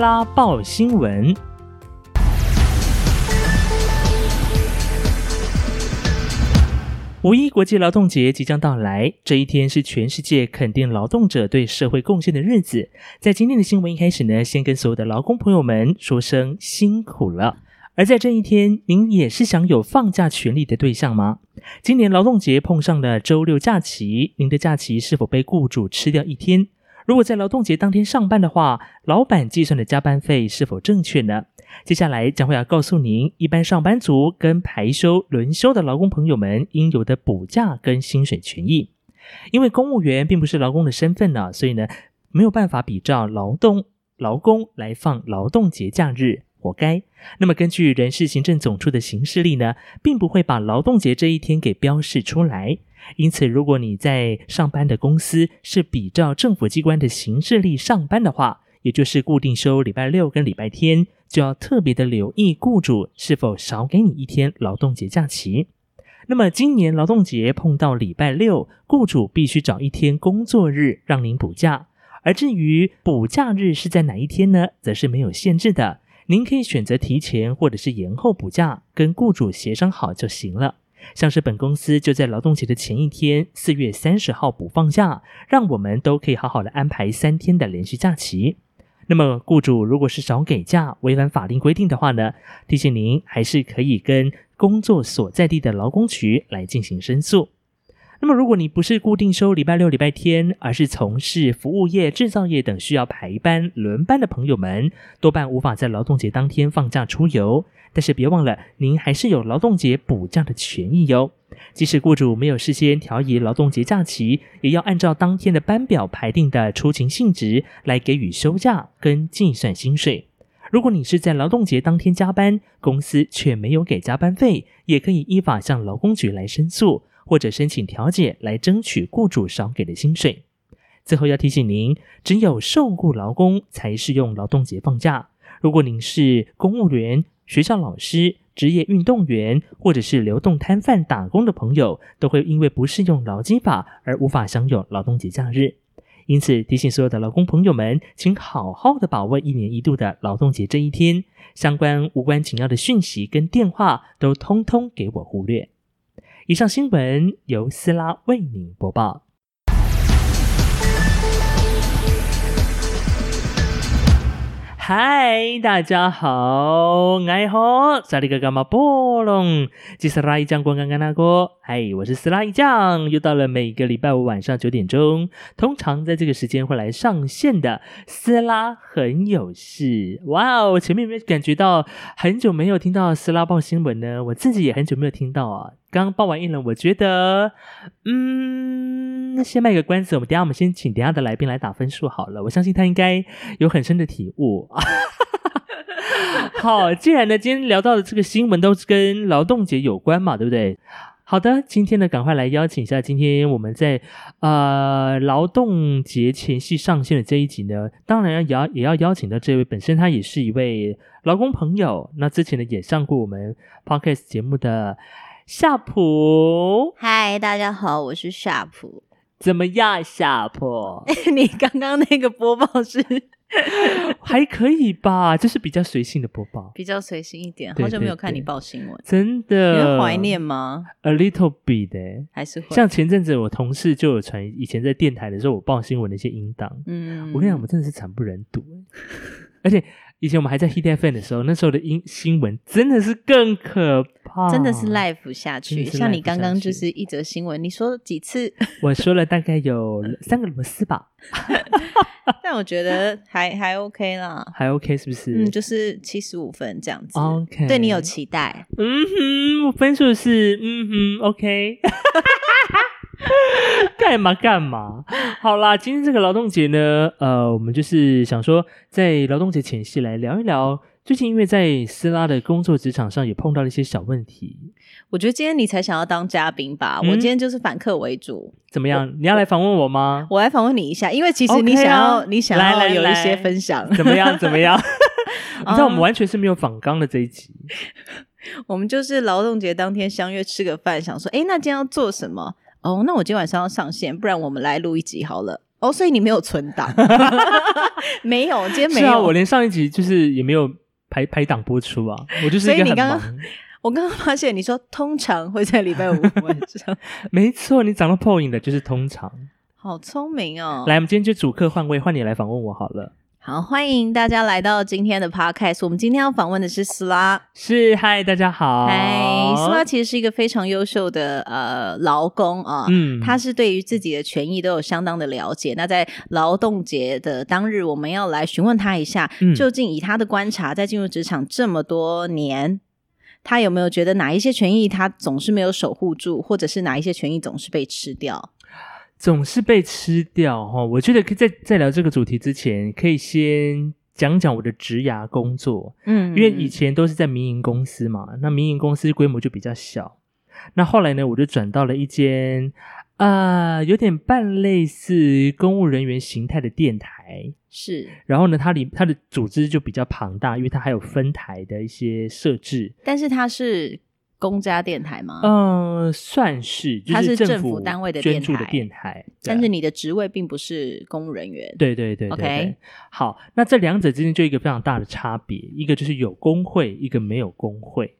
拉报新闻。五一国际劳动节即将到来，这一天是全世界肯定劳动者对社会贡献的日子。在今天的新闻一开始呢，先跟所有的劳工朋友们说声辛苦了。而在这一天，您也是享有放假权利的对象吗？今年劳动节碰上了周六假期，您的假期是否被雇主吃掉一天？如果在劳动节当天上班的话，老板计算的加班费是否正确呢？接下来将会要告诉您，一般上班族跟排休、轮休的劳工朋友们应有的补假跟薪水权益。因为公务员并不是劳工的身份呢，所以呢没有办法比照劳动劳工来放劳动节假日，活该。那么根据人事行政总处的行事历呢，并不会把劳动节这一天给标示出来。因此，如果你在上班的公司是比照政府机关的行事历上班的话，也就是固定休礼拜六跟礼拜天。就要特别的留意雇主是否少给你一天劳动节假期。那么今年劳动节碰到礼拜六，雇主必须找一天工作日让您补假。而至于补假日是在哪一天呢，则是没有限制的，您可以选择提前或者是延后补假，跟雇主协商好就行了。像是本公司就在劳动节的前一天，四月三十号补放假，让我们都可以好好的安排三天的连续假期。那么，雇主如果是少给假、违反法令规定的话呢？提醒您，还是可以跟工作所在地的劳工局来进行申诉。那么，如果你不是固定休礼拜六、礼拜天，而是从事服务业、制造业等需要排班、轮班的朋友们，多半无法在劳动节当天放假出游。但是别忘了，您还是有劳动节补假的权益哟。即使雇主没有事先调移劳动节假期，也要按照当天的班表排定的出勤性质来给予休假跟计算薪水。如果你是在劳动节当天加班，公司却没有给加班费，也可以依法向劳工局来申诉，或者申请调解来争取雇主少给的薪水。最后要提醒您，只有受雇劳工才适用劳动节放假。如果您是公务员、学校老师、职业运动员或者是流动摊贩打工的朋友，都会因为不适用劳基法而无法享有劳动节假日。因此，提醒所有的劳工朋友们，请好好的把握一年一度的劳动节这一天。相关无关紧要的讯息跟电话，都通通给我忽略。以上新闻由斯拉为您播报。嗨，大家好，爱好萨利格伽马波隆，这是拉伊将军刚刚那个。嗨，我是斯拉一酱，又到了每个礼拜五晚上九点钟，通常在这个时间会来上线的。斯拉很有事，哇哦！前面有没有感觉到很久没有听到斯拉报新闻呢？我自己也很久没有听到啊。刚报完音了，我觉得，嗯，先卖个关子，我们等下我们先请等下的来宾来打分数好了。我相信他应该有很深的体悟。好，既然呢，今天聊到的这个新闻都是跟劳动节有关嘛，对不对？好的，今天呢，赶快来邀请一下，今天我们在呃劳动节前夕上线的这一集呢，当然也要也要邀请到这位本身他也是一位劳工朋友，那之前呢也上过我们 podcast 节目的夏普。嗨，大家好，我是夏普。怎么样，夏普？你刚刚那个播报是？还可以吧，就是比较随性的播报，比较随性一点。好久没有看你报新闻，真的，你怀念吗？A little bit，还是像前阵子我同事就有传以前在电台的时候我报新闻的一些音档。嗯，我跟你讲，我们真的是惨不忍睹，而且。以前我们还在 Hit FM 的时候，那时候的音新闻真的是更可怕，真的是 live 下去。像你刚刚就是一则新闻，你说几次？我说了大概有三个螺丝吧，但我觉得还还 OK 啦，还 OK 是不是？嗯，就是七十五分这样子。OK，对你有期待？嗯哼，我分数是嗯哼 OK。干嘛干嘛？好啦，今天这个劳动节呢，呃，我们就是想说，在劳动节前夕来聊一聊。最近因为在斯拉的工作职场上也碰到了一些小问题。我觉得今天你才想要当嘉宾吧？我今天就是反客为主。怎么样？你要来访问我吗？我来访问你一下，因为其实你想要，你想要有一些分享。怎么样？怎么样？你知道我们完全是没有访纲的这一集。我们就是劳动节当天相约吃个饭，想说，哎，那今天要做什么？哦，那我今天晚上要上线，不然我们来录一集好了。哦，所以你没有存档？没有，今天没有是啊，有。我连上一集就是也没有排排档播出啊，我就是一个很所以你刚刚忙。我刚刚发现你说通常会在礼拜五晚上，没错，你讲到 point 的就是通常。好聪明哦！来，我们今天就主客换位，换你来访问我好了。好，欢迎大家来到今天的 podcast。我们今天要访问的是斯拉。是，嗨，大家好。嗨，斯拉其实是一个非常优秀的呃劳工啊，嗯他是对于自己的权益都有相当的了解。那在劳动节的当日，我们要来询问他一下，嗯究竟以他的观察，在进入职场这么多年，他有没有觉得哪一些权益他总是没有守护住，或者是哪一些权益总是被吃掉？总是被吃掉哈。我觉得可以在在聊这个主题之前，可以先讲讲我的职涯工作，嗯，因为以前都是在民营公司嘛，那民营公司规模就比较小。那后来呢，我就转到了一间啊、呃有点半类似公务人员形态的电台。是，然后呢，它里它的组织就比较庞大，因为它还有分台的一些设置。但是它是公家电台吗？嗯、算是，就它是政政府单位的电捐助的台电台，但是你的职位并不是公务人员。对对对对 OK。好，那这两者之间就一个非常大的差别，一个就是有工会，一个没有工会。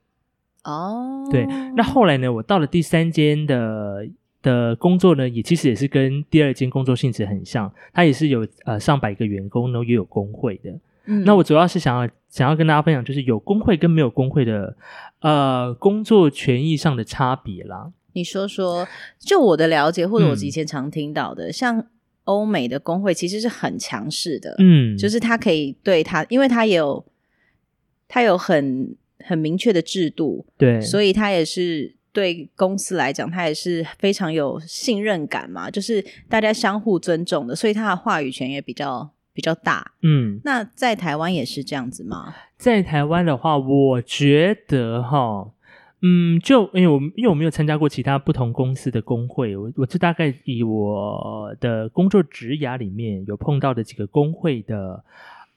哦，对，那后来呢，我到了第三间的的工作呢，也其实也是跟第二间工作性质很像，它也是有呃上百个员工，然后也有工会的。嗯。那我主要是想要想要跟大家分享，就是有工会跟没有工会的呃工作权益上的差别啦。你说说，就我的了解，或者我嗯。以前常听到的，像欧美的工会其实是很强势的，嗯，就是他可以对他，因为他有他有很很明确的制度，对，所以他也是对公司来讲，他也是非常有信任感嘛，就是大家相互尊重的，所以他的话语权也比较比较大。嗯，那在台湾也是这样子吗？在台湾的话，我觉得哈。嗯，就因为我因为我没有参加过其他不同公司的工会，我我就大概以我的工作职涯里面有碰到的几个工会的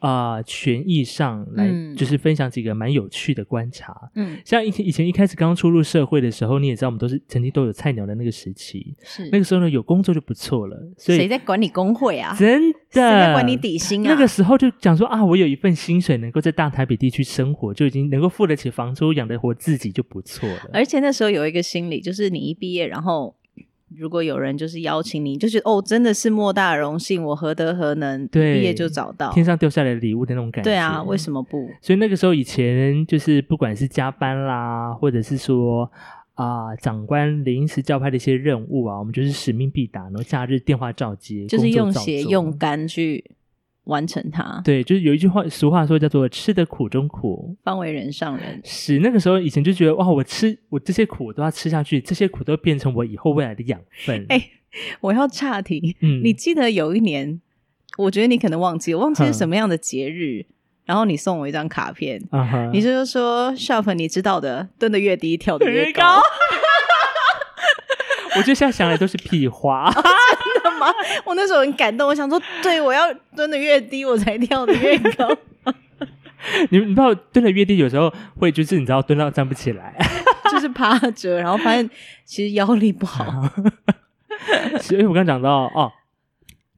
啊、权益上来，嗯就是分享几个蛮有趣的观察。嗯，像以以前一开始刚出入社会的时候，你也知道，我们都是曾经都有菜鸟的那个时期，是那个时候呢有工作就不错了，所以谁在管理工会啊？真的谁在管你底薪啊？那个时候就讲说啊，我有一份薪水能够在大台北地区生活，就已经能够付得起房租，养得活自己就不错了。而且那时候有一个心理，就是你一毕业，然后如果有人就是邀请你，就觉得哦，真的是莫大荣幸，我何德何能，对毕业就找到。天上掉下来的礼物的那种感觉。对啊，为什么不？所以那个时候以前就是不管是加班啦，或者是说啊、长官临时叫派的一些任务啊，我们就是使命必达，然后假日电话照接，就是用血用肝去完成它，对，就是有一句话俗话说叫做“吃得苦中苦”，方为人上人。是那个时候以前就觉得哇，我吃我这些苦我都要吃下去，这些苦都变成我以后未来的养分。哎我要岔题，嗯你记得有一年，我觉得你可能忘记，我忘记是什么样的节日，然后你送我一张卡片，你就是说 Shop，你知道的，蹲得越低，跳得越高。我觉得现在想的都是屁话。真的吗？我那时候很感动，我想说，对我要蹲的越低，我才跳的越高。你你不知道蹲的越低，有时候会就是你知道蹲到站不起来。就是趴着，然后发现其实腰力不好。所以我刚刚讲到哦，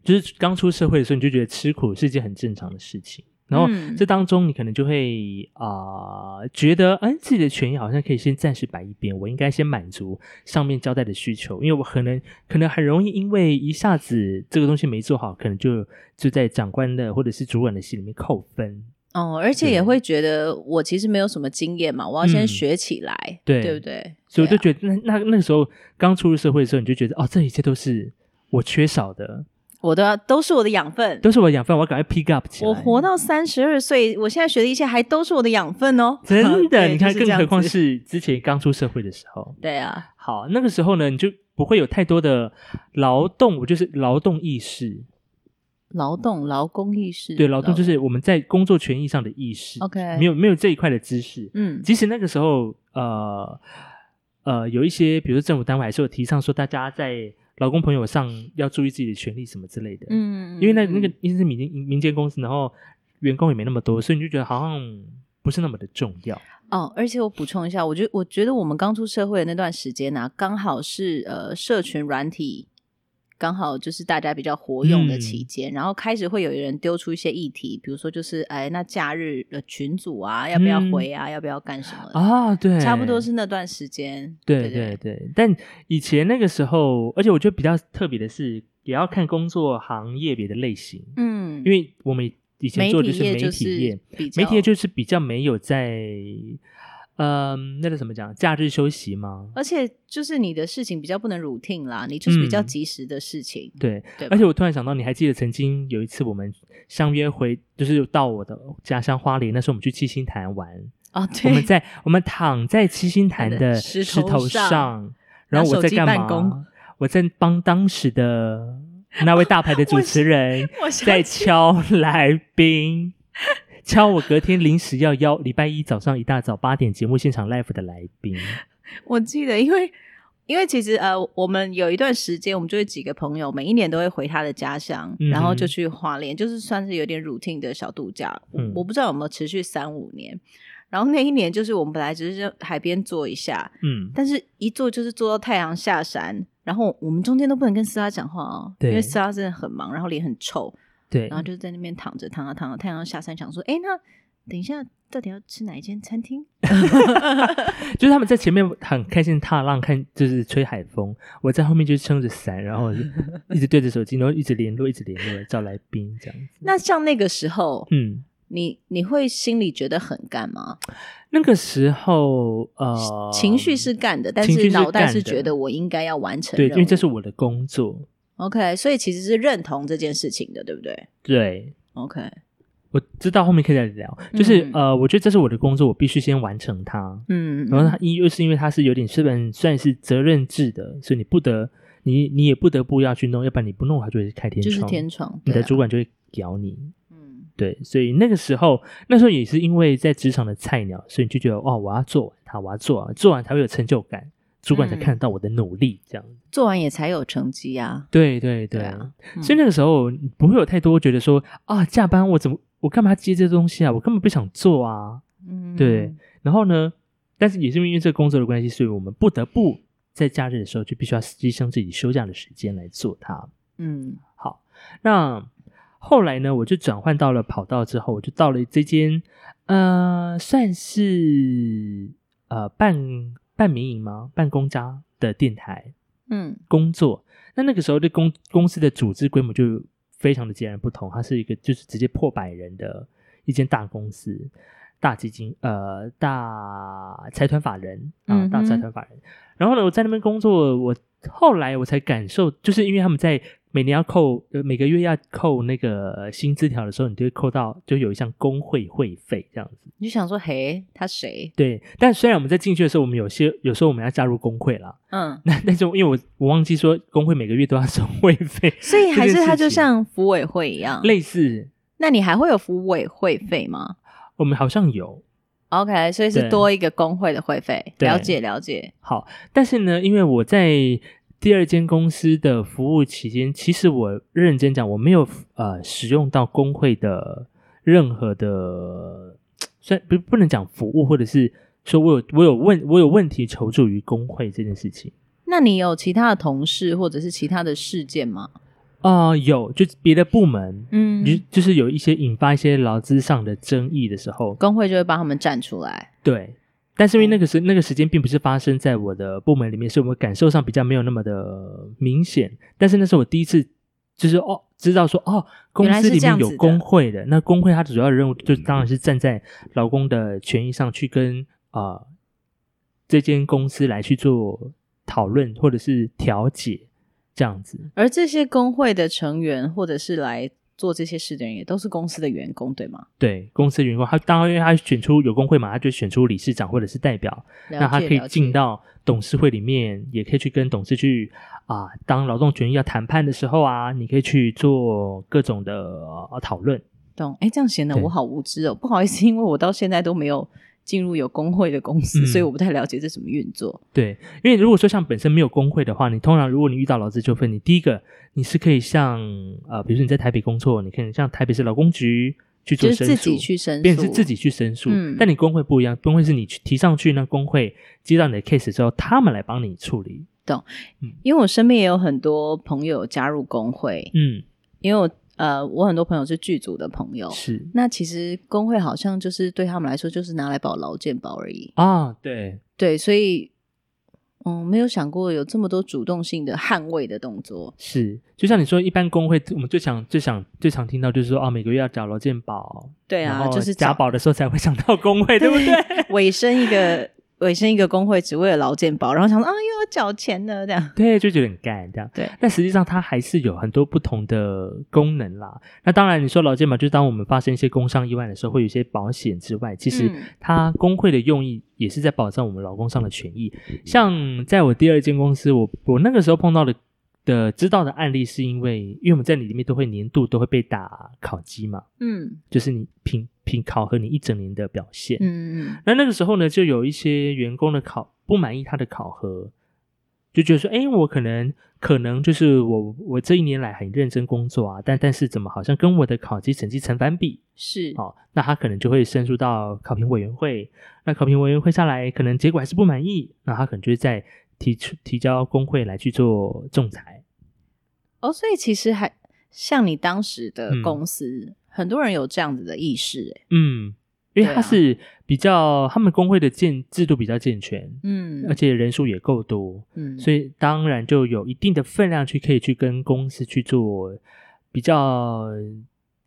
就是刚出社会的时候，你就觉得吃苦是一件很正常的事情。然后嗯。这当中，你可能就会啊、觉得，哎，自己的权益好像可以先暂时摆一边，我应该先满足上面交代的需求，因为我可能可能很容易因为一下子这个东西没做好，可能就就在长官的或者是主管的心里面扣分。哦，而且也会觉得我其实没有什么经验嘛，我要先嗯。学起来，对对不对？所以我就觉得那，那那个时候刚出入社会的时候，你就觉得哦，这一切都是我缺少的，我都要都是我的养分。都是我的养分，我要赶快 pick up 起来。我活到三十二岁，我现在学的一切还都是我的养分哦。真的，你看，就是更何况是之前刚出社会的时候。对啊，好，那个时候呢，你就不会有太多的劳动，我就是劳动意识。劳动劳工意识，对，劳动就是我们在工作权益上的意识。OK 没有没有这一块的知识。嗯即使那个时候，呃呃，有一些比如说政府单位还是有提倡说，大家在劳工朋友上要注意自己的权利什么之类的。嗯，因为那那个嗯因为是民间民间公司，然后员工也没那么多，所以你就觉得好像不是那么的重要。哦，而且我补充一下，我觉我觉得我们刚出社会的那段时间呢、刚好是呃社群软体刚好就是大家比较活用的期嗯间，然后开始会有人丢出一些议题，比如说就是哎，那假日的群组啊，要不要嗯回啊？要不要干什么？啊，对，差不多是那段时间。对对对对，但以前那个时候，而且我觉得比较特别的是，也要看工作行业别的类型，嗯，因为我们以前做的就是媒体业媒体业就是比较没有在，嗯、那个怎么讲，假日休息吗？而且就是你的事情比较不能 routine 啦，你就是比较嗯及时的事情。对，对而且我突然想到，你还记得曾经有一次我们相约回，就是到我的家乡花莲，那时候我们去七星潭玩，哦，对，我们在我们躺在七星潭的石石头头上上，然后我在干嘛办公？我在帮当时的那位大牌的 主持人在敲来宾，敲我隔天临时要邀礼拜一早上一大早八点节目现场 live 的来宾。我记得，因为因为其实呃，我们有一段时间，我们就会几个朋友，每一年都会回他的家乡，嗯然后就去花莲，就是算是有点 routine 的小度假。我嗯我不知道有没有持续三五年。然后那一年就是我们本来只是在海边坐一下，嗯，但是一坐就是坐到太阳下山，然后我们中间都不能跟斯拉讲话哦，对因为斯拉真的很忙，然后脸很臭，对然后就在那边躺着躺着躺着，太阳下山，想说，哎，那等一下到底要吃哪一间餐厅？就是他们在前面很开心踏浪，看就是吹海风，我在后面就撑着伞，然后 一直对着手机，然后一直联络，一直联络找来宾这样子。那像那个时候，嗯，你你会心里觉得很干吗？那个时候呃，情绪是干的，但是是脑袋是觉得我应该要完成对，因为这是我的工作。OK，所以其实是认同这件事情的，对不对对，？OK，我知道后面可以再聊，就是、嗯呃，我觉得这是我的工作，我必须先完成它。嗯，然后它因又是因为它是有点是本算是责任制的，所以你不得你你也不得不要去弄，要不然你不弄它就会开天窗，就是天窗，你的主管就会咬你。嗯对，所以那个时候，那时候也是因为在职场的菜鸟，所以你就觉得哦，我要做完它，我要做完，做完才会有成就感，主管才嗯看得到我的努力，这样。做完也才有成绩啊。对对对，对啊嗯所以那个时候不会有太多觉得说啊，加班我怎么我干嘛接这东西啊，我根本不想做啊。嗯，对然后呢，但是也是因为这个工作的关系，所以我们不得不在假日的时候就必须要牺牲自己休假的时间来做它。嗯好，那后来呢，我就转换到了跑道之后，我就到了这间呃，算是呃半半民营吗？半公家的电台嗯工作。那那个时候的公公司的组织规模就非常的截然不同，它是一个就是直接破百人的一间大公司。大基金，呃，大财团法人啊，嗯大财团法人。然后呢，我在那边工作，我后来我才感受，就是因为他们在每年要扣，呃，每个月要扣那个薪资条的时候，你就会扣到，就有一项工会会费这样子。你就想说，嘿，他谁？对，但虽然我们在进去的时候，我们有些有时候我们要加入工会啦，嗯，那但是因为我我忘记说工会每个月都要收会费，所以还是它就像服委会一样。类似那你还会有服委会费吗我们好像有，？OK，所以是多一个工会的会费。了解了解。好，但是呢，因为我在第二间公司的服务期间，其实我认真讲，我没有呃使用到工会的任何的，虽然不不能讲服务，或者是说我有我有问我有问题求助于工会这件事情。那你有其他的同事或者是其他的事件吗？啊、有，就别的部门，嗯就就是有一些引发一些劳资上的争议的时候，工会就会帮他们站出来。对，但是因为那个时那个时间并不是发生在我的部门里面，所以我感受上比较没有那么的明显。但是那是我第一次，就是哦，知道说哦，公司里面有工会的。那工会它主要的任务就当然是站在劳工的权益上去跟啊、呃这间公司来去做讨论或者是调解这样子。而这些工会的成员或者是来做这些事的人，也都是公司的员工，对吗？对公司的员工，他当然因为他选出有工会嘛，他就选出理事长或者是代表，那他可以进到董事会里面，也可以去跟董事去啊，当劳动权益要谈判的时候啊，你可以去做各种的、呃讨论。懂？哎，这样显得我好无知哦，不好意思，因为我到现在都没有进入有工会的公司，嗯所以我不太了解这怎么运作。对，因为如果说像本身没有工会的话，你通常如果你遇到劳资纠纷，你第一个你是可以向呃，比如说你在台北工作，你可以向台北市劳工局去做申诉，就是自己去申诉，变成是自己去申诉。嗯但你工会不一样，工会是你去提上去，那工会接到你的 case 之后，他们来帮你处理懂因为我身边也有很多朋友加入工会，嗯，因为我呃，我很多朋友是剧组的朋友，是。那其实工会好像就是对他们来说就是拿来保劳健保而已，啊，对，对，所以嗯，没有想过有这么多主动性的捍卫的动作，是，就像你说，一般工会我们最想、最想、最常听到就是说，啊，每个月要缴劳健保，对啊，就是找保的时候才会想到工会，对不对？尾声一个尾声一个工会，只为了劳健保，然后想说啊，又要缴钱了这样，对，就觉得很干这样。对，但实际上它还是有很多不同的功能啦。那当然，你说劳健保，就是当我们发生一些工伤意外的时候，会有一些保险之外，其实嗯它工会的用意也是在保障我们劳工上的权益。像在我第二间公司，我我那个时候碰到的的知道的案例，是因为因为我们在里面都会年度都会被打考绩嘛，嗯就是你评评考核你一整年的表现。嗯嗯那那个时候呢，就有一些员工的考不满意他的考核，就觉得说，哎，我可能可能就是我我这一年来很认真工作啊，但但是怎么好像跟我的考绩成绩成反比？是哦，那他可能就会申诉到考评委员会，那考评委员会下来，可能结果还是不满意，那他可能就会再提出提交工会来去做仲裁。哦，所以其实还像你当时的嗯公司，很多人有这样子的意识，哎，嗯，因为他是比较他们工会的建制度比较健全，嗯而且人数也够多，嗯，所以当然就有一定的分量去可以去跟公司去做比较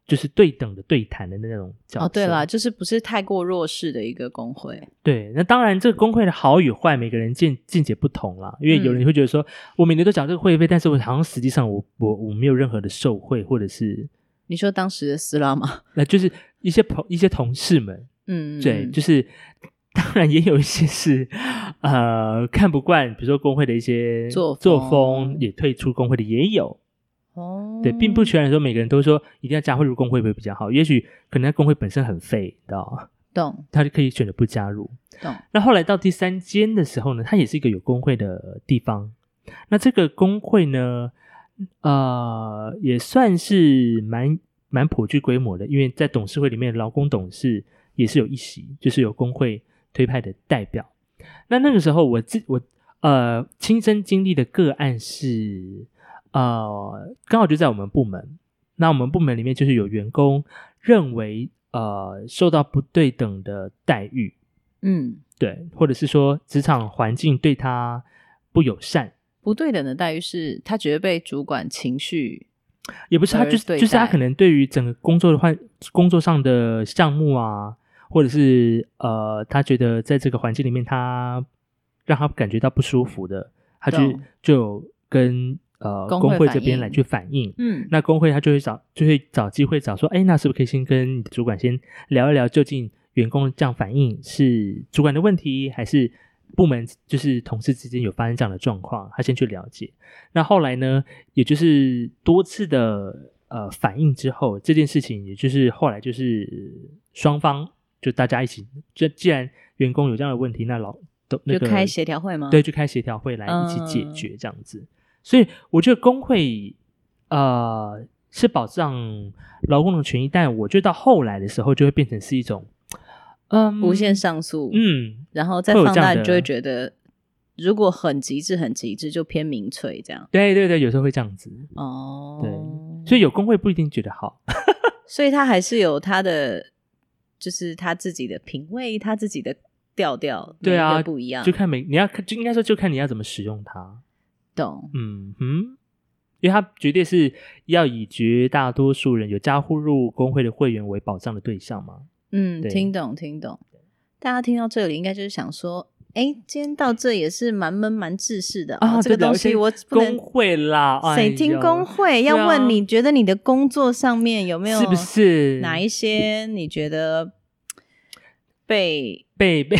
就是对等的对谈的那种角色。哦，对了，就是不是太过弱势的一个工会，对，那当然这个工会的好与坏，每个人见见解不同啦。因为有人会觉得说，我每年都缴这个会费，但是我好像实际上我我我没有任何的受贿，或者是你说当时的斯拉吗？那就是一些朋一些同事们，嗯，对，嗯就是当然也有一些是呃看不惯，比如说工会的一些作作风风，也退出工会的也有。哦，对，并不全然说每个人都说一定要加入工会会比较好，也许可能工会本身很废，你知道吗？懂 他就可以选择不加入。懂，那后来到第三间的时候呢，它也是一个有工会的地方。那这个工会呢，呃，也算是蛮蛮颇具规模的，因为在董事会里面，劳工董事也是有一席，就是有工会推派的代表。那那个时候我自我呃亲身经历的个案是，呃，刚好就在我们部门。那我们部门里面就是有员工认为呃受到不对等的待遇，嗯，对，或者是说职场环境对他不友善，不对等的待遇是他觉得被主管情绪，也不是他就是就是他可能对于整个工作的换工作上的项目啊，或者是呃，他觉得在这个环境里面他让他感觉到不舒服的，他就就跟呃工会这边来去反映。嗯，那工会他就会找就会找机会找说，哎，那是不是可以先跟主管先聊一聊，究竟员工这样反应是主管的问题，还是部门就是同事之间有发生这样的状况？他先去了解。那后来呢，也就是多次的呃反应之后，这件事情也就是后来就是双方就大家一起，就既然员工有这样的问题，那老都那个就开协调会吗？对，就开协调会来一起解嗯决这样子。所以我觉得工会呃是保障劳工的权益，但我觉得到后来的时候就会变成是一种嗯无限上诉，嗯然后再放大，你就会的觉得如果很极致、很极致，就偏民粹这样。对对对，有时候会这样子。哦，对所以有工会不一定觉得好，所以他还是有他的，就是他自己的品味，他自己的调调，对啊不一样，就看每你要看，就应该说就看你要怎么使用它。懂。嗯哼，因为他绝对是要以绝大多数人有加入工会的会员为保障的对象嘛。嗯，听懂听懂。大家听到这里，应该就是想说，哎，今天到这也是蛮闷蛮制式的啊，哦这个东西我不工能。会啦，哎谁听工会？要问你觉得你的工作上面有没有是不是哪一些你觉得被被被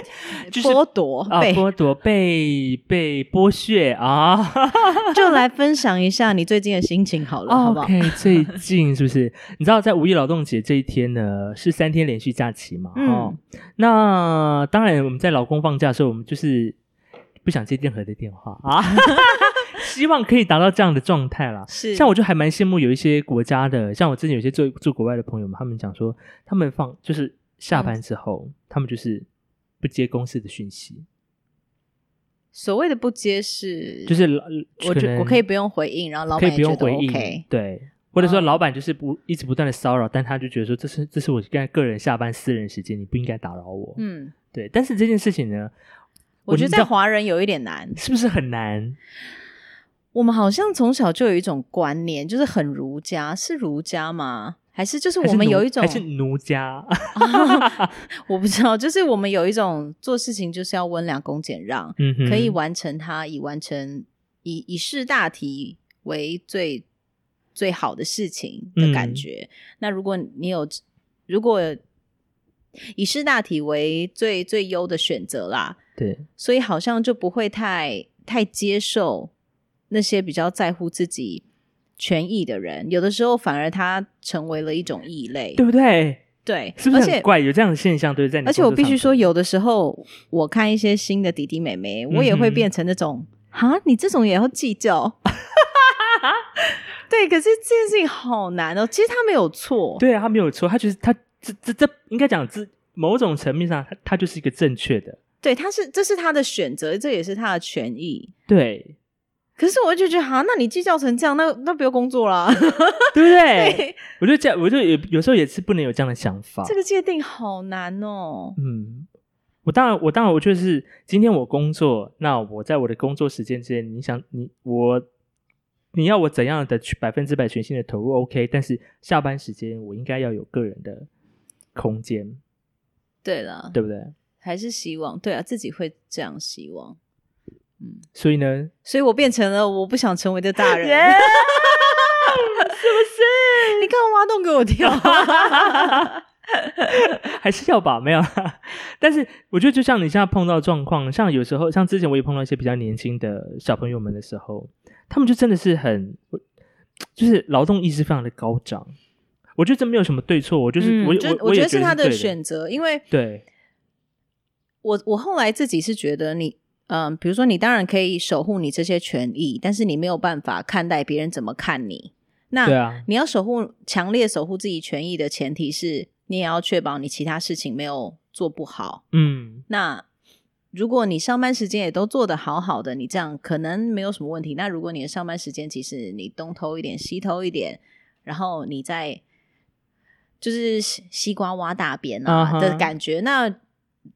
就是剥夺？啊被剥夺被被剥削啊？就来分享一下你最近的心情好了，好不好？OK，最近是不是？你知道在五一劳动节这一天呢，是三天连续假期嘛？嗯哦，那当然我们在老公放假的时候，我们就是不想接任何的电话啊，希望可以达到这样的状态啦。是像我就还蛮羡慕有一些国家的，像我之前有些住住国外的朋友们，他们讲说，他们放就是下班之后，他们就是不接公司的讯息，所谓的不接是，就是老我觉我可以不用回应，然后老板也觉得用回应。对，或者说嗯老板就是不一直不断的骚扰，但他就觉得说这是这是我现在个人下班私人时间，你不应该打扰我。嗯，对，但是这件事情呢，我觉得在华人有一点难。是不是很难？我们好像从小就有一种观念，就是很儒家，是儒家吗？还是就是我们有一种还是奴家？我不知道，就是我们有一种做事情就是要温良恭俭让，嗯，可以完成它，以完成以以事大体为最最好的事情的感嗯觉。那如果你有，如果以事大体为最最优的选择啦，对，所以好像就不会太太接受那些比较在乎自己权益的人，有的时候反而他成为了一种异类，对不对？对，是不是很怪？有这样的现象，对，在你而且我必须说，有的时候我看一些新的弟弟妹妹，我也会变成那种啊、你这种也要计较。对，可是这件事情好难哦。其实他没有错，对啊，他没有错，他就是他这这这应该讲这某种层面上，他他就是一个正确的，对，他是这是他的选择，这也是他的权益。对，可是我就觉得，哈，那你计较成这样，那那不要工作啦。对不对？对，我就这样，我就有有时候也是不能有这样的想法。这个界定好难哦。嗯，我当然，我当然，我就是今天我工作，那我在我的工作时间之内，你想你我你要我怎样的去百分之百全心的投入，OK，但是下班时间我应该要有个人的空间，对了，对不对？还是希望，对啊，自己会这样希望。嗯，所以呢，所以我变成了我不想成为的大人。是不是？你干嘛挖洞给我跳？还是要吧，没有。但是我觉得，就像你现在碰到状况，像有时候，像之前我也碰到一些比较年轻的小朋友们的时候，他们就真的是很，就是劳动意识非常的高涨。我觉得这没有什么对错，我就是、我我也觉得是他的选择，因为对，我我后来自己是觉得你，嗯、比如说你当然可以守护你这些权益，但是你没有办法看待别人怎么看你。那对啊，你要守护强烈守护自己权益的前提是，你也要确保你其他事情没有做不好。嗯，那如果你上班时间也都做得好好的，你这样可能没有什么问题。那如果你的上班时间其实你东偷一点西偷一点，然后你在就是西西瓜挖大便啊的感觉那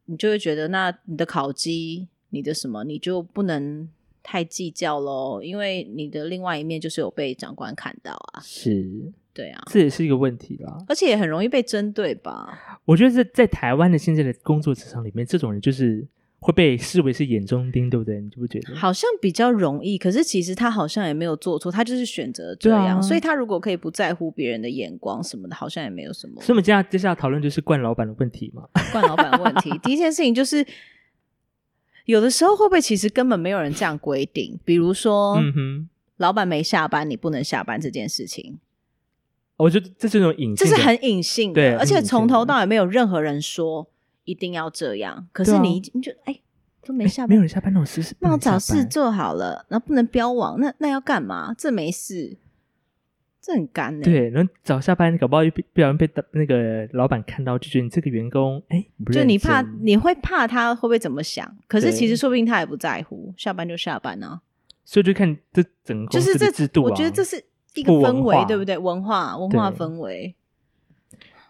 你就会觉得，那你的烤鸡、你的什么，你就不能太计较喽，因为你的另外一面就是有被长官看到啊，是，对啊，这也是一个问题啦。而且也很容易被针对吧。我觉得在在台湾的现在的工作职场里面，这种人就是会被视为是眼中钉，对不对？你觉不觉得？好像比较容易，可是其实他好像也没有做错，他就是选择这样，啊所以他如果可以不在乎别人的眼光什么的，好像也没有什么所以我们接下接下来讨论就是冠老板的问题嘛。冠老板的问题。第一件事情就是，有的时候会不会其实根本没有人这样规定，比如说，嗯哼，老板没下班，你不能下班这件事情，我觉得这是一种隐性，这是很隐性的，对而且从头到尾没有任何人说一定要这样，可是你你就哎都没下班，没有人下班那种事那我找事做好了，然后不能标网，那那要干嘛？这没事，这很干呢、对，然后早下班，搞不好不小心被那个老板看到，就觉得你这个员工，哎，就你怕你会怕他会不会怎么想？可是其实说不定他也不在乎，下班就下班啊。所以就看这整个公司就是制度啊。我觉得这是一个氛围，对不对？文化文化氛围，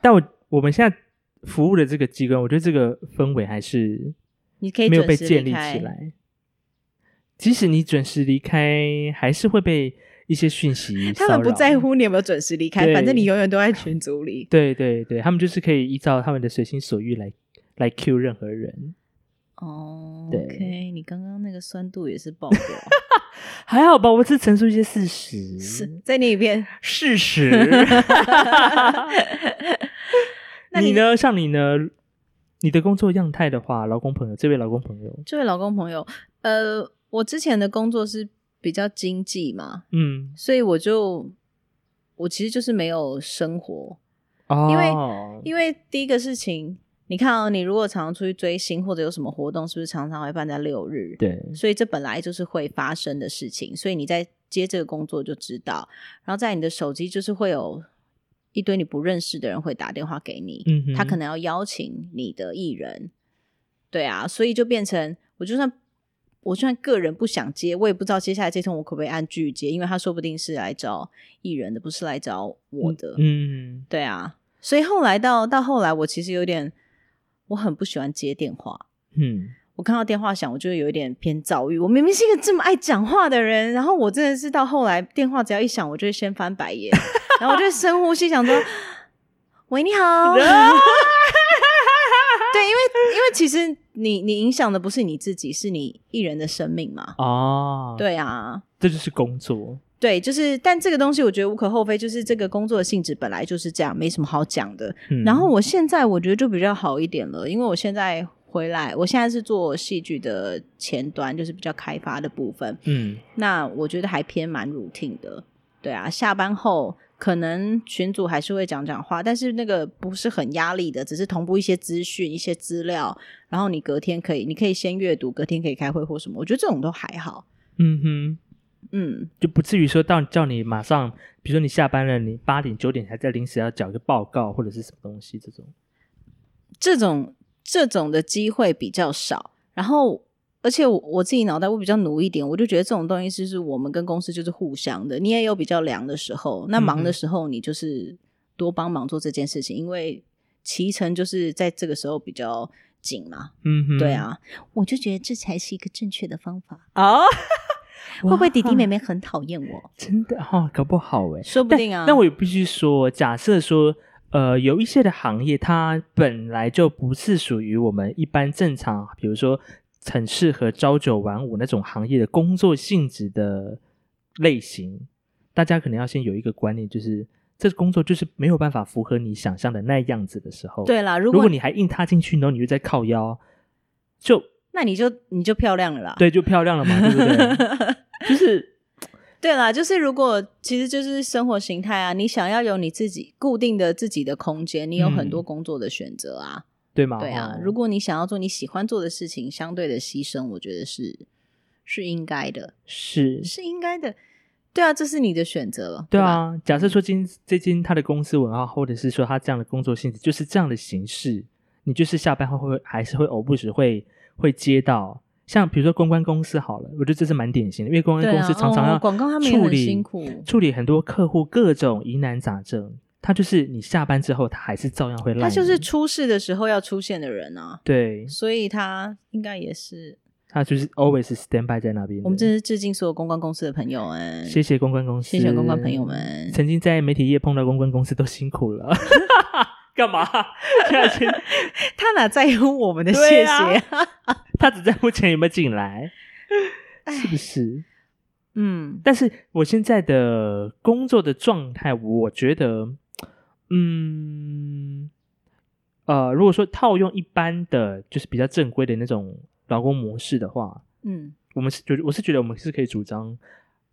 但我我们现在服务的这个机关，我觉得这个氛围还是你可以没有被建立起。来。即使你准时离开，还是会被一些讯息 他们不在乎你有没有准时离开，反正你永远都在群组里。对对对，他们就是可以依照他们的随心所欲来来 Q 任何人。哦对，OK，你刚刚那个酸度也是爆表，还好吧，我只是陈述一些事实，是再念一边。事实。那你你呢？像你呢？你的工作样态的话，老公朋友，这位老公朋友，这位老公朋友，呃，我之前的工作是比较经济嘛，嗯，所以我就我其实就是没有生活，哦，因为因为第一个事情，你看哦，你如果常常出去追星或者有什么活动，是不是常常会办在六日？对，所以这本来就是会发生的事情，所以你在接这个工作就知道，然后在你的手机就是会有一堆你不认识的人会打电话给你，嗯哼，他可能要邀请你的艺人，对啊，所以就变成我就算我虽然个人不想接，我也不知道接下来这通我可不可以按拒接，因为他说不定是来找艺人的，不是来找我的。嗯，对啊，所以后来到到后来，我其实有点，我很不喜欢接电话。嗯，我看到电话响，我就有一点偏躁郁。我明明是一个这么爱讲话的人，然后我真的是到后来电话只要一响，我就会先翻白眼，然后我就深呼吸，想说：“ 喂，你好。”对，因为因为其实你你影响的不是你自己，是你艺人的生命嘛。哦，，对啊，这就是工作。对，就是，但这个东西我觉得无可厚非，就是这个工作的性质本来就是这样，没什么好讲的。嗯然后我现在我觉得就比较好一点了，因为我现在回来，我现在是做戏剧的前端，就是比较开发的部分。嗯那我觉得还偏蛮 routine 的，对啊，下班后可能群组还是会讲讲话，但是那个不是很压力的，只是同步一些资讯、一些资料，然后你隔天可以，你可以先阅读，隔天可以开会或什么，我觉得这种都还好。嗯哼，嗯，就不至于说到叫你马上，比如说你下班了，你八点九点还在临时要缴个报告或者是什么东西这种。这种这种的机会比较少，然后。而且我我自己脑袋会比较努一点，我就觉得这种东西就是我们跟公司就是互相的，你也有比较凉的时候，那忙的时候你就是多帮忙做这件事情，因为脐橙就是在这个时候比较紧嘛。嗯哼，对，啊，我就觉得这才是一个正确的方法。啊，会不会弟弟妹妹妹很讨厌我？真的哈、搞不好哎，说不定啊。那我也必须说，假设说，呃，有一些的行业它本来就不是属于我们一般正常，比如说很适合朝九晚五那种行业的工作性质的类型，大家可能要先有一个观念，就是这工作就是没有办法符合你想象的那样子的时候，，对啦，如果你还硬踏进去，然后你就在靠腰，就那你就你就漂亮了啦。对，就漂亮了嘛，对不对？就是 对啦，就是如果其实就是生活形态啊，你想要有你自己固定的自己的空间，你有很多嗯工作的选择啊。对吗？对啊哦，如果你想要做你喜欢做的事情，相对的牺牲，我觉得是是应该的，是是应该的。对啊，这是你的选择。了，对啊，假设说今最近他的公司文化，或者是说他这样的工作性质，就是这样的形式，你就是下班后会还是会偶不时会会接到，像比如说公关公司好了，我觉得这是蛮典型的，因为公关公司常常要哦广告他们处理辛苦处理很多客户各种疑难杂症，他就是你下班之后，他还是照样会赖你，他就是出事的时候要出现的人啊，对所以他应该也是。他就是 always stand by 在那边。我们真是致敬所有公关公司的朋友们，谢谢公关公司，谢谢公关朋友们曾经在媒体业碰到公关公司都辛苦了，干嘛？他哪在乎我们的对谢啊谢？他只在乎钱有没有进来，是不是？嗯，但是我现在的工作的状态，我觉得，嗯，呃，如果说套用一般的就是比较正规的那种劳工模式的话，嗯，我们是觉得我是觉得我们是可以主张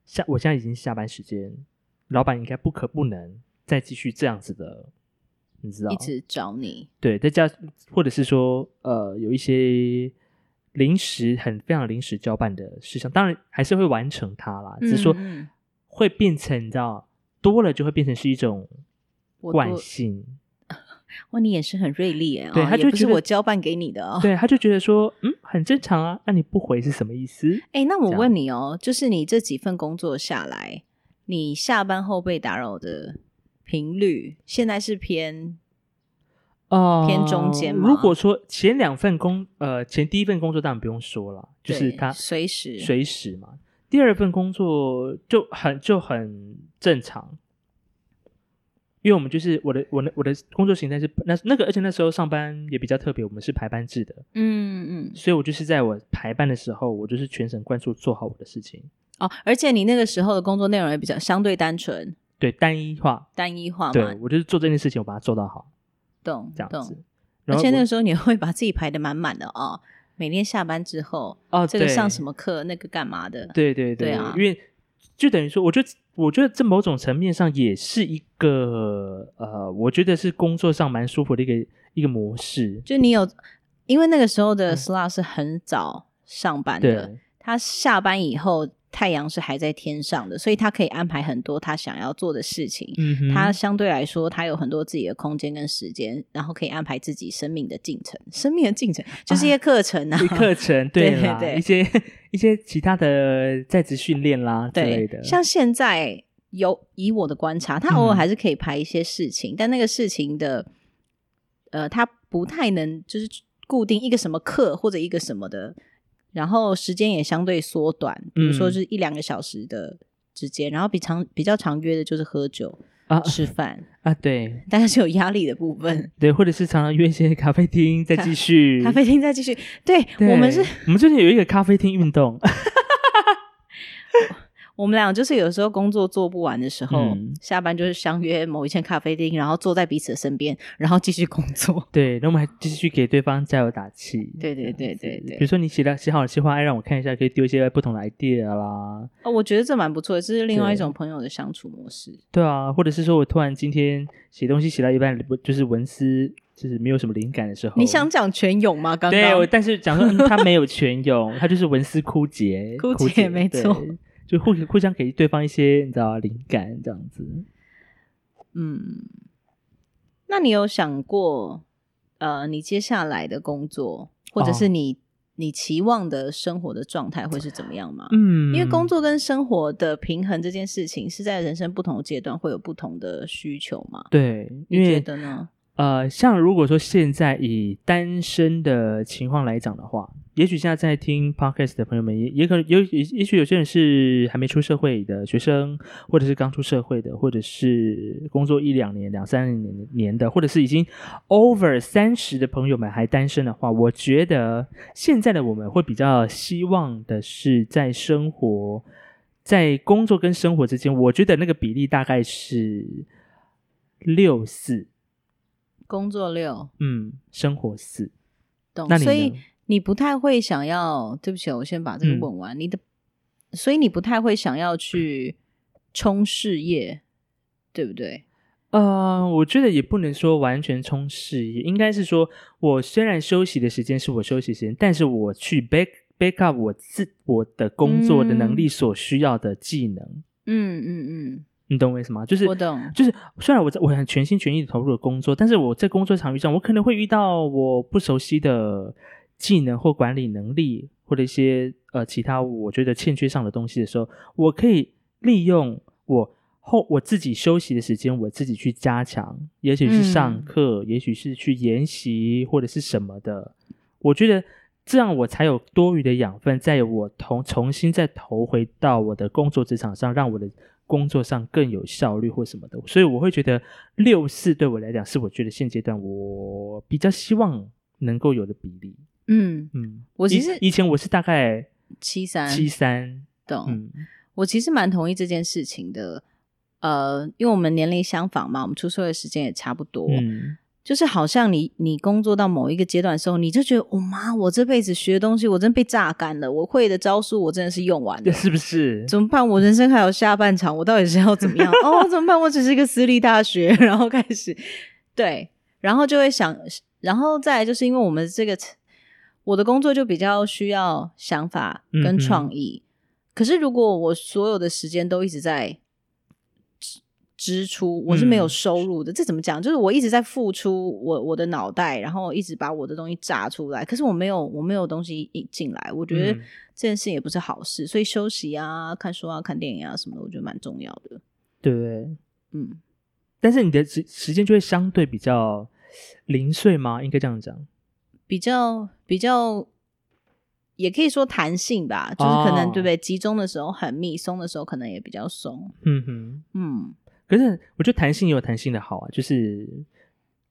下，我现在已经下班时间，老板应该不可不能再继续这样子的，你知道？一直找你，对，再加或者是说，呃，有一些临时很非常临时交办的事项，当然还是会完成它啦，只是说会变成你知道多了就会变成是一种我惯性，哇，你也是很锐利哎，对哦也不是他就觉得我交办给你的哦。对，他就觉得说，嗯，很正常啊，那你不回是什么意思？哎，那我问你哦，就是你这几份工作下来，你下班后被打扰的频率，现在是偏呃偏中间吗如果说前两份工，呃，前第一份工作当然不用说了，就是对他随时随时嘛。第二份工作就很就很正常，因为我们就是我的我的我的工作形态是那那个，而且那时候上班也比较特别，我们是排班制的，嗯嗯所以我就是在我排班的时候，我就是全神贯注做好我的事情，哦，而且你那个时候的工作内容也比较相对单纯、对单一化，单一化对嘛，我就是做这件事情，我把它做到好，懂这样子。懂。。而且那个时候你会把自己排的满满的哦，每天下班之后，哦，这个上什么课，那个干嘛的，对对对啊。因为就等于说，我觉得我觉得这某种层面上也是一个呃，我觉得是工作上蛮舒服的一个一个模式。就你有，因为那个时候的嗯 slot 是很早上班的，对，他下班以后太阳是还在天上的，所以他可以安排很多他想要做的事情。嗯，他相对来说，他有很多自己的空间跟时间，然后可以安排自己生命的进程。生命的进程就是一些课程啊，课程，对啦，对对一些一些其他的在职训练啦之类的。对，像现在有以我的观察，他偶尔还是可以排一些事情，但那个事情的，呃，他不太能就是固定一个什么课或者一个什么的，然后时间也相对缩短，比如说嗯。是一两个小时的之间，然后比常比较常约的就是喝酒、啊吃饭，啊，对。但是有压力的部分。对，或者是常常约一些咖啡厅再继续咖啡厅再继续，对对我们是，我们最近有一个咖啡厅运动，我们俩就是有时候工作做不完的时候，嗯下班就是相约某一间咖啡厅，然后坐在彼此的身边，然后继续工作。对，那我们还继续给对方加油打气。对对对对对比如说你写了写好了计划，哎，让我看一下，可以丢一些不同的 idea 啦。哦，我觉得这蛮不错的，这是另外一对种朋友的相处模式。对啊，或者是说我突然今天写东西写到一半，就是文思就是没有什么灵感的时候，你想讲泉涌吗？刚刚对，但是讲说、嗯他没有泉涌，他就是文思枯竭，枯竭竭没错对 就互互相给对方一些你知道灵感这样子。嗯，那你有想过，呃，你接下来的工作，或者哦是你、你期望的生活的状态会是怎么样吗？嗯，因为工作跟生活的平衡这件事情，是在人生不同阶段会有不同的需求嘛？对，因你觉得呢？呃，像如果说现在以单身的情况来讲的话，也许现在在听 podcast 的朋友们也也可能有也也许有些人是还没出社会的学生，或者是刚出社会的，或者是工作一两年、两三年年的，或者是已经 over 三十的朋友们还单身的话，我觉得现在的我们会比较希望的是在生活。在工作跟生活之间，我觉得那个比例大概是六四，工作六嗯，生活四。懂那，你所以你不太会想要。对不起，我先把这个嗯问完。你的，所以你不太会想要去冲事业，对不对？呃，我觉得也不能说完全冲事业，应该是说，我虽然休息的时间是我休息时间，但是我去 back back up 我自我的工作的能力所需要的技能，嗯嗯嗯你懂我意思吗？就是嗯，我懂。就是虽然我在我很全心全意的投入了工作，但是我在工作场域上，我可能会遇到我不熟悉的技能或管理能力，或者一些呃其他我觉得欠缺上的东西的时候，我可以利用我后我自己休息的时间，我自己去加强，也许是上嗯课，也许是去研习或者是什么的。我觉得这样我才有多余的养分，在我重重新再投回到我的工作职场上，让我的工作上更有效率或什么的。所以我会觉得六四对我来讲是我觉得现阶段我比较希望能够有的比例。嗯，嗯，我其实以以前我是大概七三七三，懂。嗯我其实蛮同意这件事情的。呃，因为我们年龄相仿嘛，我们出社会的时间也差不多。嗯，就是好像你你工作到某一个阶段的时候，你就觉得，我、妈，我这辈子学的东西，我真被榨干了，我会的招数，我真的是用完 了。是不是？怎么办？我人生还有下半场，我到底是要怎么样？哦，怎么办？我只是一个私立大学，然后开始对，然后就会想，然后再来就是因为我们这个我的工作就比较需要想法跟创意，可是如果我所有的时间都一直在支支出，我是没有嗯收入的。这怎么讲？就是我一直在付出我我的脑袋，然后一直把我的东西炸出来，可是我没有我没有东西引进来。我觉得嗯这件事也不是好事，所以休息啊、看书啊、看电影啊什么的，我觉得蛮重要的。对？嗯，但是你的时时间就会相对比较零碎吗？应该这样讲。比较比较。也可以说弹性吧，就是可能、哦对不对？集中的时候很密，松的时候可能也比较松。嗯哼。嗯，可是我觉得弹性也有弹性的好啊，就是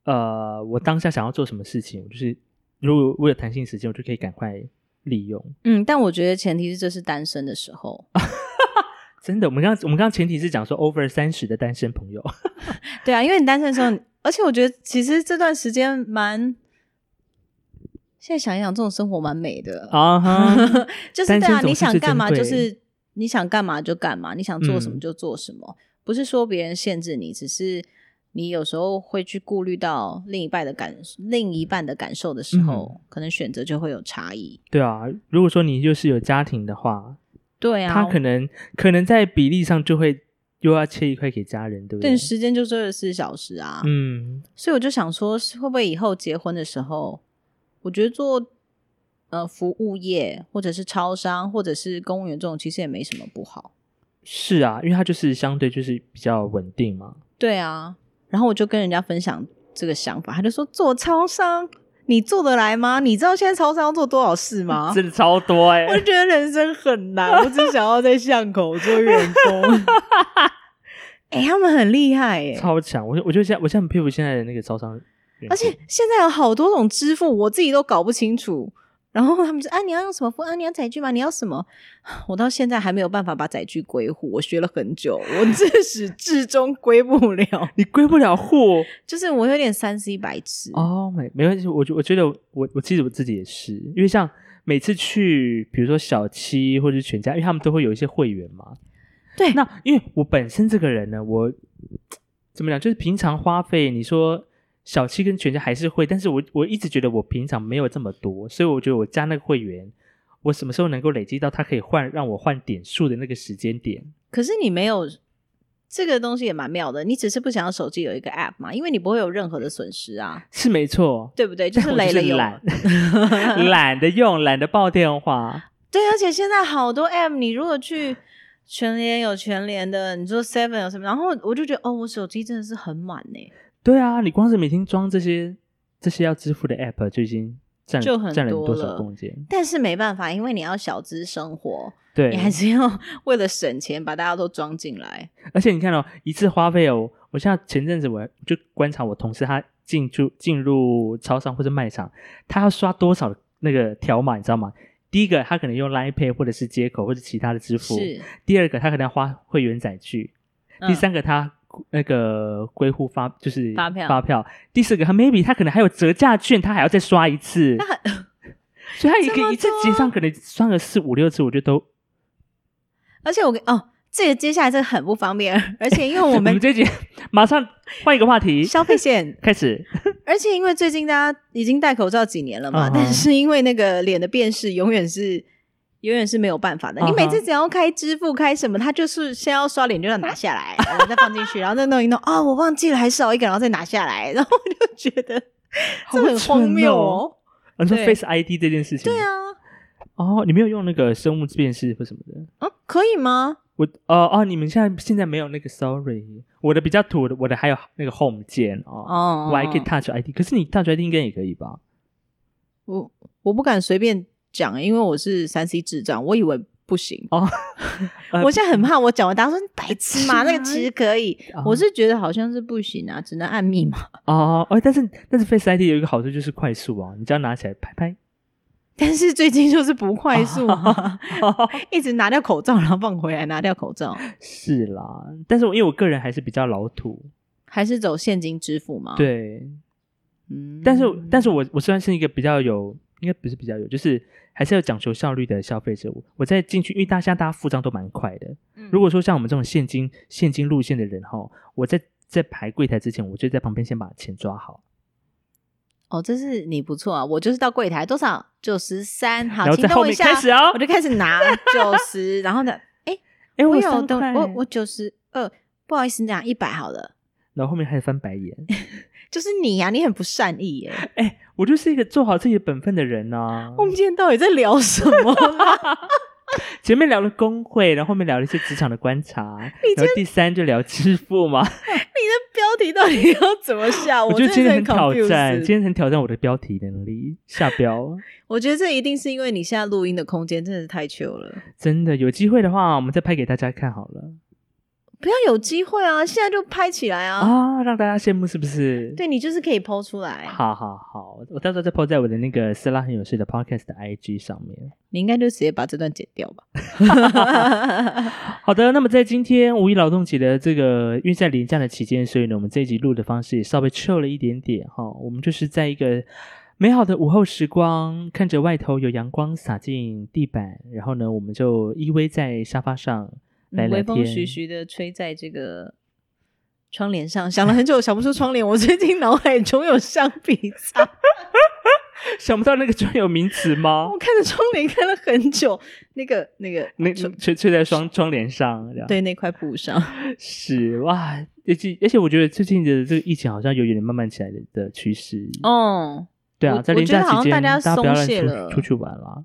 呃，我当下想要做什么事情，我就是如果我有弹性时间，我就可以赶快利用。嗯，但我觉得前提是这是单身的时候，真的，我们刚刚我们刚刚前提是讲说 over 三十的单身朋友，对啊，因为你单身的时候，而且我觉得其实这段时间蛮，现在想一想，这种生活蛮美的。啊哈，就是对啊，你想干嘛就是你想干嘛就干嘛，你想做什么嗯就做什么，不是说别人限制你，只是你有时候会去顾虑到另一半的感另一半的感受的时候，嗯可能选择就会有差异。对啊，如果说你就是有家庭的话，对啊，他可能可能在比例上就会又要切一块给家人，对不对？但时间就是二十四小时啊，嗯，所以我就想说，会不会以后结婚的时候，我觉得做呃服务业或者是超商或者是公务员这种，其实也没什么不好。是啊，因为它就是相对就是比较稳定嘛。对啊，然后我就跟人家分享这个想法，他就说做超商你做得来吗？你知道现在超商要做多少事吗？真的超多哎、我就觉得人生很难，我只想要在巷口做员工。哎、他们很厉害哎、超强！我我觉得现在我现在很佩服现在的那个超商，而且现在有好多种支付，我自己都搞不清楚。然后他们说：“啊，你要用什么付？啊，你要载具吗？你要什么？”我到现在还没有办法把载具归户，我学了很久，我自始至终归不了。你归不了户 就是我有点三 C 白痴。哦，没没关系，我觉我觉得我我记得我自己也是，因为像每次去比如说小七或者是全家，因为他们都会有一些会员嘛。对那因为我本身这个人呢，我 怎么讲，就是平常花费，你说小七跟全家还是会，但是我我一直觉得我平常没有这么多，所以我觉得我加那个会员，我什么时候能够累积到它可以换让我换点数的那个时间点？可是你没有这个东西也蛮妙的，你只是不想要手机有一个 App 嘛，因为你不会有任何的损失啊，是没错，对不对？就是累了有懒，懒得用，懒得报电话。对，而且现在好多 app，你如果去全联有全联的，你说 Seven 有什么，然后我就觉得哦，我手机真的是很满呢，对啊，你光是每天装这些这些要支付的 app 就已经占就很占了你多少空间？但是没办法，因为你要小资生活，对，你还是要为了省钱把大家都装进来。而且你看哦，一次花费哦，我现在前阵子我就观察我同事他进出进入超商或者卖场，他要刷多少那个条码，你知道吗？第一个，他可能用 Line Pay 或者是接口或者其他的支付；第二个，他可能要花会员载具；嗯第三个，他那个归户发就是发票。发票；第四个，他 maybe 他可能还有折价券，他还要再刷一次，所以他一个一次结账可能刷个四五六次，我觉得都而且我跟哦，这个接下来这个很不方便，而且因为我 我们们这一集马上换一个话题，消费线。开始。而且因为最近大家已经戴口罩几年了嘛，但是因为那个脸的辨识永远是永远是没有办法的。你每次只要开支付开什么，他就是先要刷脸就要拿下来，然后再放进去，然后再弄一弄啊、我忘记了还少一个，然后再拿下来，然后我就觉得这很荒谬哦。哦。你说 Face ID 这件事情？对。啊，哦，你没有用那个生物辨识或什么的？啊，可以吗？我哦哦，你们现在现在没有那个，sorry，我的比较土的，我的还有那个 Home 键哦，哦，我还可以 Touch ID，可是你 Touch ID 应该也可以吧？我我不敢随便讲，因为我是三 C 智障，我以为不行。哦，呃我现在很怕，我讲完，大家说你白痴嘛，那个其实可以，哦我是觉得好像是不行啊，只能按密码。哦哦，但是但是 Face ID 有一个好处就是快速啊，你只要拿起来拍拍，但是最近就是不快速 一直拿掉口罩，然后放回来，拿掉口罩，是啦。但是我因为我个人还是比较老土，还是走现金支付嘛？，对，嗯，但是但是我我虽然是一个比较有，应该不是比较有，就是还是要讲求效率的消费者。我我在进去，因为大家大家付账都蛮快的。嗯如果说像我们这种现金现金路线的人哈，我在在排柜台之前，我就在旁边先把钱抓好，哦，这是你不错啊，我就是到柜台多少九十三，好，然后在后开始哦我。就开始拿 九十，然后呢，哎，哎，我有我我九十二，不好意思，你讲一百好了。然后后面开始翻白眼。就是你呀、你很不善意耶！哎，我就是一个做好自己的本分的人呐、我们今天到底在聊什么啦？前面聊了工会，然后后面聊了一些职场的观察，然后第三就聊支付嘛。你的标题到底要怎么下？我觉得今天很挑战，今天很挑战我的标题能力，下标。我觉得这一定是因为你现在录音的空间真的是太 chill 了。真的有机会的话，我们再拍给大家看好了不要有机会啊，现在就拍起来啊！啊，让大家羡慕是不是？对你就是可以剖出来，好好好，我到时候再 po 在我的那个斯拉很有事的 podcast 的 IG 上面。你应该就直接把这段剪掉吧。好的，那么在今天五一劳动节的这个，因为在连假的期间，所以呢，我们这一集录的方式也稍微 chill 了一点点哈。我们就是在一个美好的午后时光，看着外头有阳光洒进地板，然后呢，我们就依偎在沙发上来聊微风。徐徐的吹在这个窗帘上，想了很久想不出窗帘。我最近脑海中有橡皮擦，想不到那个专有名词吗我？看着窗帘看了很久，那个那个那吹吹在窗窗帘上，对那块布上，是哇，而且而且我觉得最近的这个疫情好像有点慢慢起来的的趋势。哦，对啊，我在我觉得好像连假期间，大家不要乱松懈了出出去玩啦。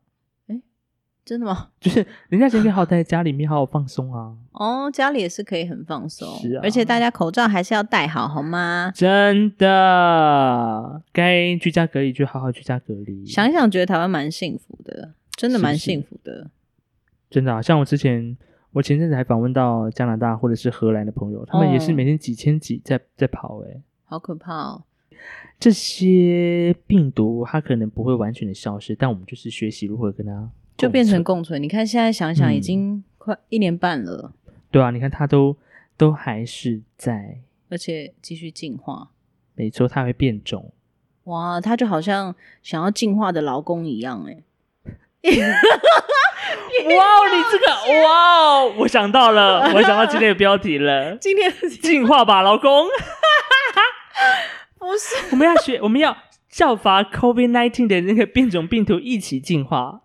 真的吗？就是人家今天好在家里面好好放松啊。哦，家里也是可以很放松，是啊而且大家口罩还是要戴好，好吗？真的，该居家隔离就好好居家隔离。想一想，觉得台湾蛮幸福的，真的蛮幸福的。真的、啊，像我之前，我前阵子还访问到加拿大或者是荷兰的朋友，他们也是哦每天几千几在在跑、欸。好可怕哦！这些病毒它可能不会完全的消失，但我们就是学习如何跟它就变成共存。你看现在想想，嗯已经快一年半了，对啊，你看它都都还是在，而且继续进化。没错，它会变种。哇，它就好像想要进化的劳工一样，哎，哇哦，你这个哇哦，我想到了，我想到今天的标题了，今天进化吧，老公。不是我们要学，我们要效法 COVID nineteen 的那个变种病毒一起进化。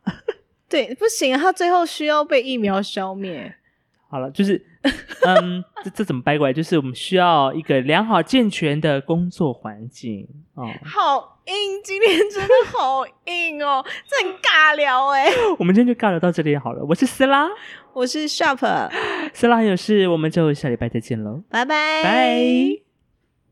对，不行，他最后需要被疫苗消灭。好了，就是，嗯，这这怎么掰过来？就是我们需要一个良好健全的工作环境哦。好硬，今天真的好硬哦，这很尬聊哎。我们今天就尬聊到这里好了。我是斯拉，我是 Sharp，斯拉有事，我们就下礼拜再见喽，拜拜，拜。